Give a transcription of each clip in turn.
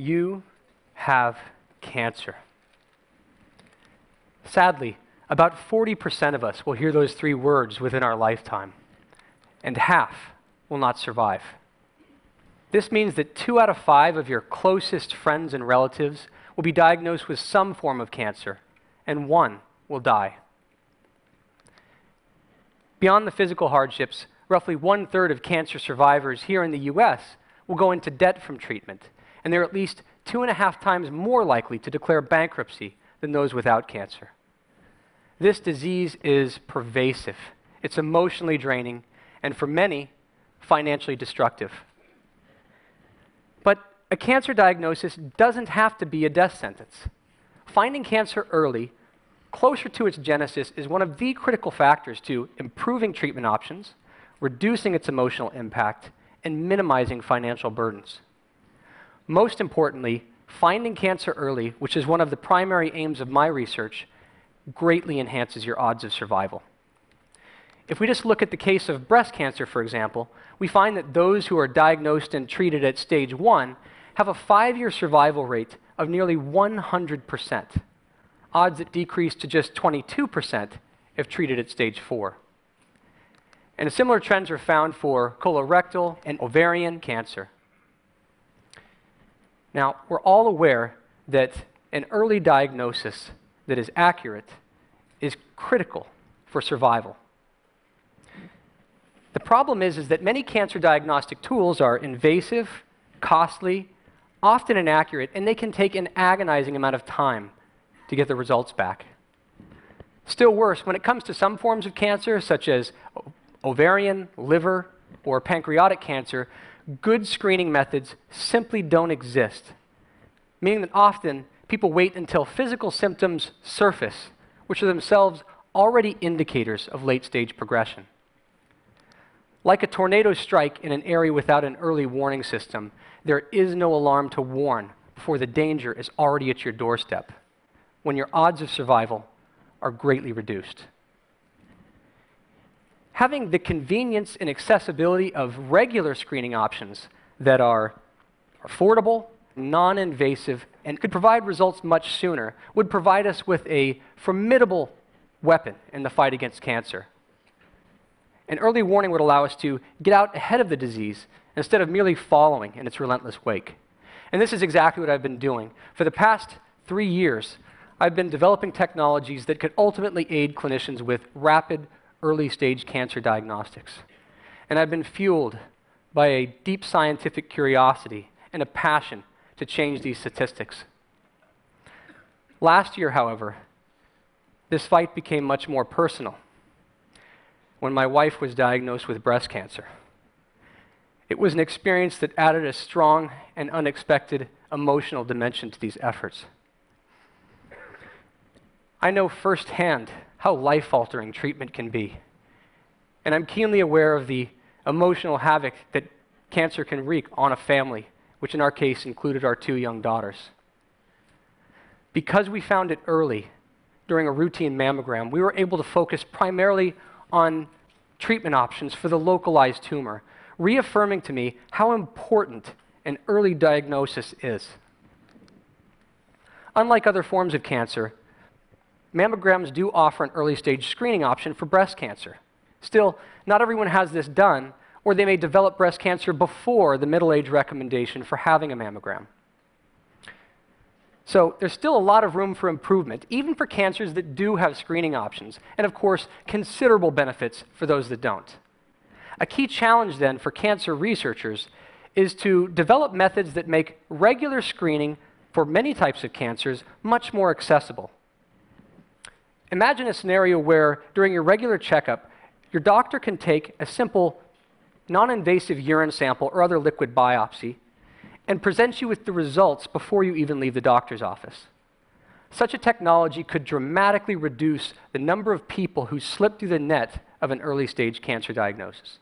You have cancer. Sadly, about 40% of us will hear those three words within our lifetime, and half will not survive. This means that two out of five of your closest friends and relatives will be diagnosed with some form of cancer, and one will die. Beyond the physical hardships, roughly one third of cancer survivors here in the US will go into debt from treatment, and they're at least two and a half times more likely to declare bankruptcy than those without cancer. This disease is pervasive, it's emotionally draining, and for many, financially destructive. But a cancer diagnosis doesn't have to be a death sentence. Finding cancer early, closer to its genesis, is one of the critical factors to improving treatment options, reducing its emotional impact, and minimizing financial burdens. Most importantly, finding cancer early, which is one of the primary aims of my research, greatly enhances your odds of survival. If we just look at the case of breast cancer, for example, we find that those who are diagnosed and treated at stage one have a five year survival rate of nearly 100%, odds that decrease to just 22% if treated at stage four. And similar trends are found for colorectal and ovarian cancer. Now, we're all aware that an early diagnosis that is accurate is critical for survival. The problem is, is that many cancer diagnostic tools are invasive, costly, often inaccurate, and they can take an agonizing amount of time to get the results back. Still worse, when it comes to some forms of cancer, such as ovarian, liver, or pancreatic cancer, good screening methods simply don't exist, meaning that often people wait until physical symptoms surface, which are themselves already indicators of late stage progression. Like a tornado strike in an area without an early warning system, there is no alarm to warn before the danger is already at your doorstep, when your odds of survival are greatly reduced. Having the convenience and accessibility of regular screening options that are affordable, non invasive, and could provide results much sooner would provide us with a formidable weapon in the fight against cancer. An early warning would allow us to get out ahead of the disease instead of merely following in its relentless wake. And this is exactly what I've been doing. For the past three years, I've been developing technologies that could ultimately aid clinicians with rapid early stage cancer diagnostics. And I've been fueled by a deep scientific curiosity and a passion to change these statistics. Last year, however, this fight became much more personal when my wife was diagnosed with breast cancer. It was an experience that added a strong and unexpected emotional dimension to these efforts. I know firsthand how life altering treatment can be, and I'm keenly aware of the emotional havoc that cancer can wreak on a family which in our case included our two young daughters. Because we found it early during a routine mammogram, we were able to focus primarily on treatment options for the localized tumor, reaffirming to me how important an early diagnosis is. Unlike other forms of cancer, mammograms do offer an early stage screening option for breast cancer. Still, not everyone has this done, or they may develop breast cancer before the middle age recommendation for having a mammogram. So there's still a lot of room for improvement, even for cancers that do have screening options, and of course, considerable benefits for those that don't. A key challenge then for cancer researchers is to develop methods that make regular screening for many types of cancers much more accessible. Imagine a scenario where during your regular checkup, your doctor can take a simple non-invasive urine sample or other liquid biopsy and present you with the results before you even leave the doctor's office. Such a technology could dramatically reduce the number of people who slip through the net of an early stage cancer diagnosis.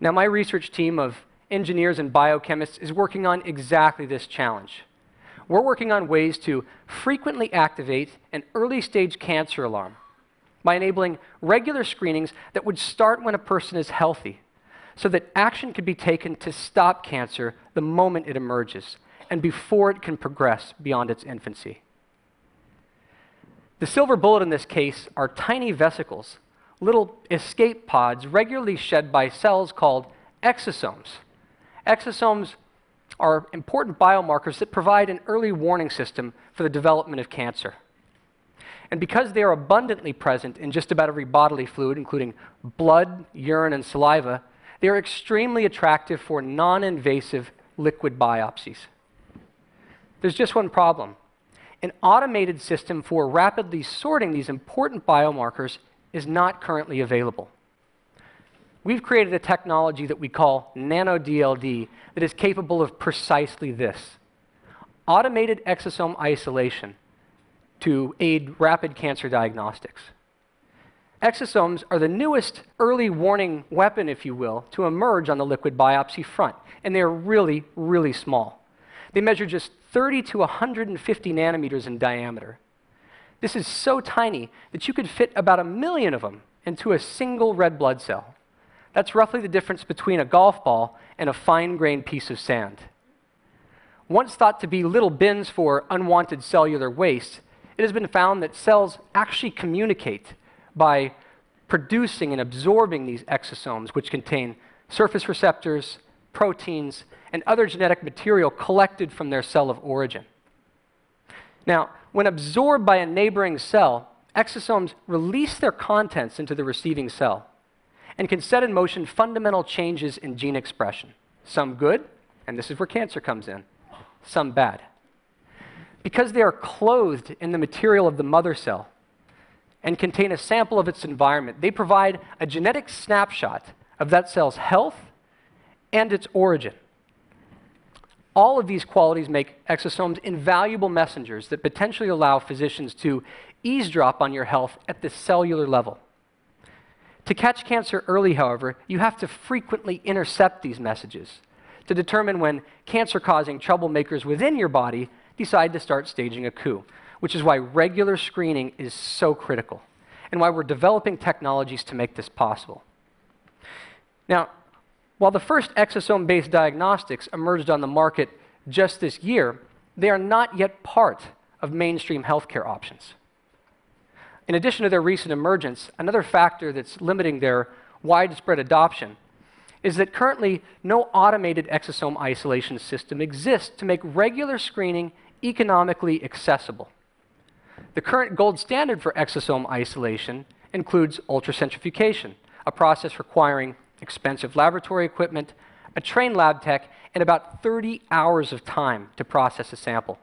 Now, my research team of engineers and biochemists is working on exactly this challenge. We're working on ways to frequently activate an early stage cancer alarm by enabling regular screenings that would start when a person is healthy so that action could be taken to stop cancer the moment it emerges, and before it can progress beyond its infancy. The silver bullet in this case are tiny vesicles, little escape pods regularly shed by cells called exosomes. Exosomes are important biomarkers that provide an early warning system for the development of cancer. And because they are abundantly present in just about every bodily fluid, including blood, urine, and saliva, they are extremely attractive for non invasive liquid biopsies. There's just one problem an automated system for rapidly sorting these important biomarkers is not currently available. We've created a technology that we call NanoDLD that is capable of precisely this automated exosome isolation to aid rapid cancer diagnostics. Exosomes are the newest early warning weapon, if you will, to emerge on the liquid biopsy front, and they are really, really small. They measure just 30 to 150 nanometers in diameter. This is so tiny that you could fit about a million of them into a single red blood cell. That's roughly the difference between a golf ball and a fine grained piece of sand. Once thought to be little bins for unwanted cellular waste, it has been found that cells actually communicate by producing and absorbing these exosomes, which contain surface receptors, proteins, and other genetic material collected from their cell of origin. Now, when absorbed by a neighboring cell, exosomes release their contents into the receiving cell and can set in motion fundamental changes in gene expression. Some good, and this is where cancer comes in, some bad. Because they are clothed in the material of the mother cell and contain a sample of its environment, they provide a genetic snapshot of that cell's health and its origin. All of these qualities make exosomes invaluable messengers that potentially allow physicians to eavesdrop on your health at the cellular level. To catch cancer early, however, you have to frequently intercept these messages to determine when cancer causing troublemakers within your body decide to start staging a coup, which is why regular screening is so critical and why we're developing technologies to make this possible. Now, while the first exosome based diagnostics emerged on the market just this year, they are not yet part of mainstream healthcare options. In addition to their recent emergence, another factor that's limiting their widespread adoption is that currently no automated exosome isolation system exists to make regular screening economically accessible. The current gold standard for exosome isolation includes ultracentrifugation, a process requiring expensive laboratory equipment, a trained lab tech, and about 30 hours of time to process a sample.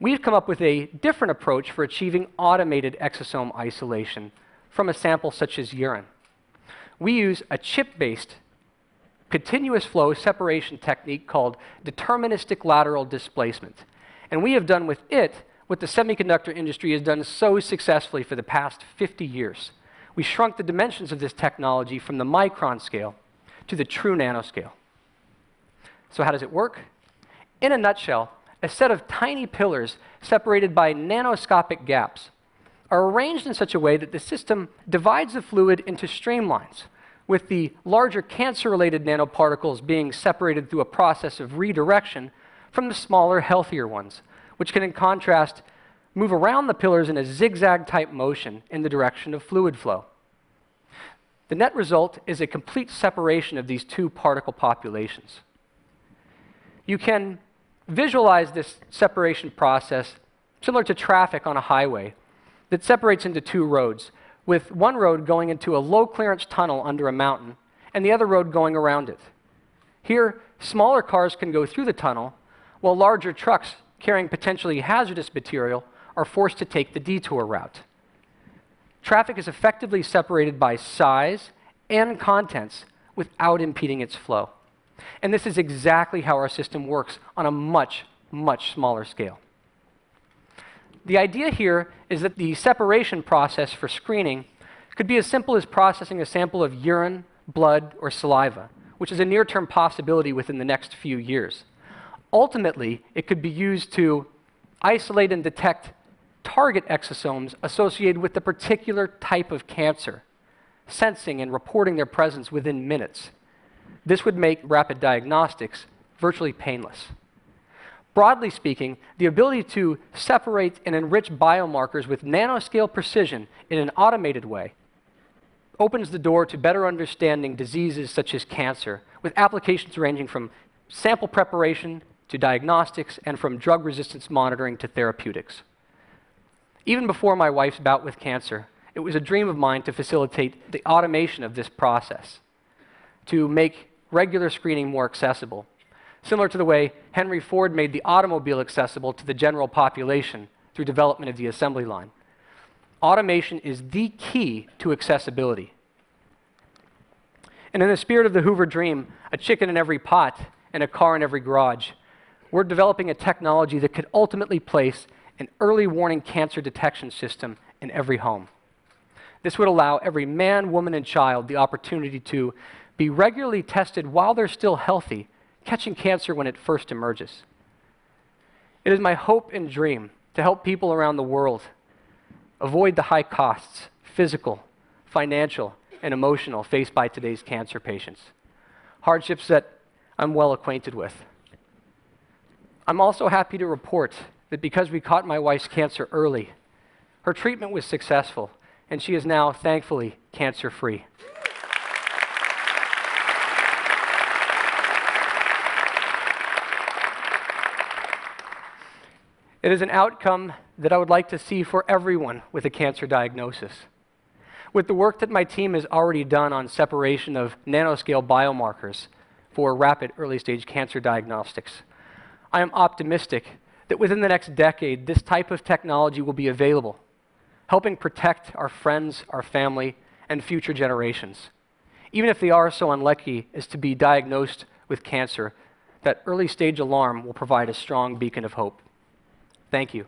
We've come up with a different approach for achieving automated exosome isolation from a sample such as urine. We use a chip based continuous flow separation technique called deterministic lateral displacement. And we have done with it what the semiconductor industry has done so successfully for the past 50 years we shrunk the dimensions of this technology from the micron scale to the true nanoscale. So, how does it work? In a nutshell, a set of tiny pillars separated by nanoscopic gaps are arranged in such a way that the system divides the fluid into streamlines, with the larger cancer related nanoparticles being separated through a process of redirection from the smaller, healthier ones, which can, in contrast, move around the pillars in a zigzag type motion in the direction of fluid flow. The net result is a complete separation of these two particle populations. You can visualize this separation process similar to traffic on a highway that separates into two roads, with one road going into a low clearance tunnel under a mountain and the other road going around it. Here, smaller cars can go through the tunnel, while larger trucks carrying potentially hazardous material are forced to take the detour route. Traffic is effectively separated by size and contents without impeding its flow. And this is exactly how our system works on a much, much smaller scale. The idea here is that the separation process for screening could be as simple as processing a sample of urine, blood, or saliva, which is a near term possibility within the next few years. Ultimately, it could be used to isolate and detect target exosomes associated with the particular type of cancer, sensing and reporting their presence within minutes. This would make rapid diagnostics virtually painless. Broadly speaking, the ability to separate and enrich biomarkers with nanoscale precision in an automated way opens the door to better understanding diseases such as cancer, with applications ranging from sample preparation to diagnostics and from drug resistance monitoring to therapeutics. Even before my wife's bout with cancer, it was a dream of mine to facilitate the automation of this process, to make regular screening more accessible, similar to the way Henry Ford made the automobile accessible to the general population through development of the assembly line. Automation is the key to accessibility. And in the spirit of the Hoover dream, a chicken in every pot and a car in every garage, we're developing a technology that could ultimately place an early warning cancer detection system in every home. This would allow every man, woman, and child the opportunity to be regularly tested while they're still healthy, catching cancer when it first emerges. It is my hope and dream to help people around the world avoid the high costs, physical, financial, and emotional faced by today's cancer patients, hardships that I'm well acquainted with. I'm also happy to report that because we caught my wife's cancer early, her treatment was successful, and she is now, thankfully, cancer free. It is an outcome that I would like to see for everyone with a cancer diagnosis. With the work that my team has already done on separation of nanoscale biomarkers for rapid early stage cancer diagnostics, I am optimistic that within the next decade, this type of technology will be available, helping protect our friends, our family, and future generations. Even if they are so unlucky as to be diagnosed with cancer, that early stage alarm will provide a strong beacon of hope. Thank you.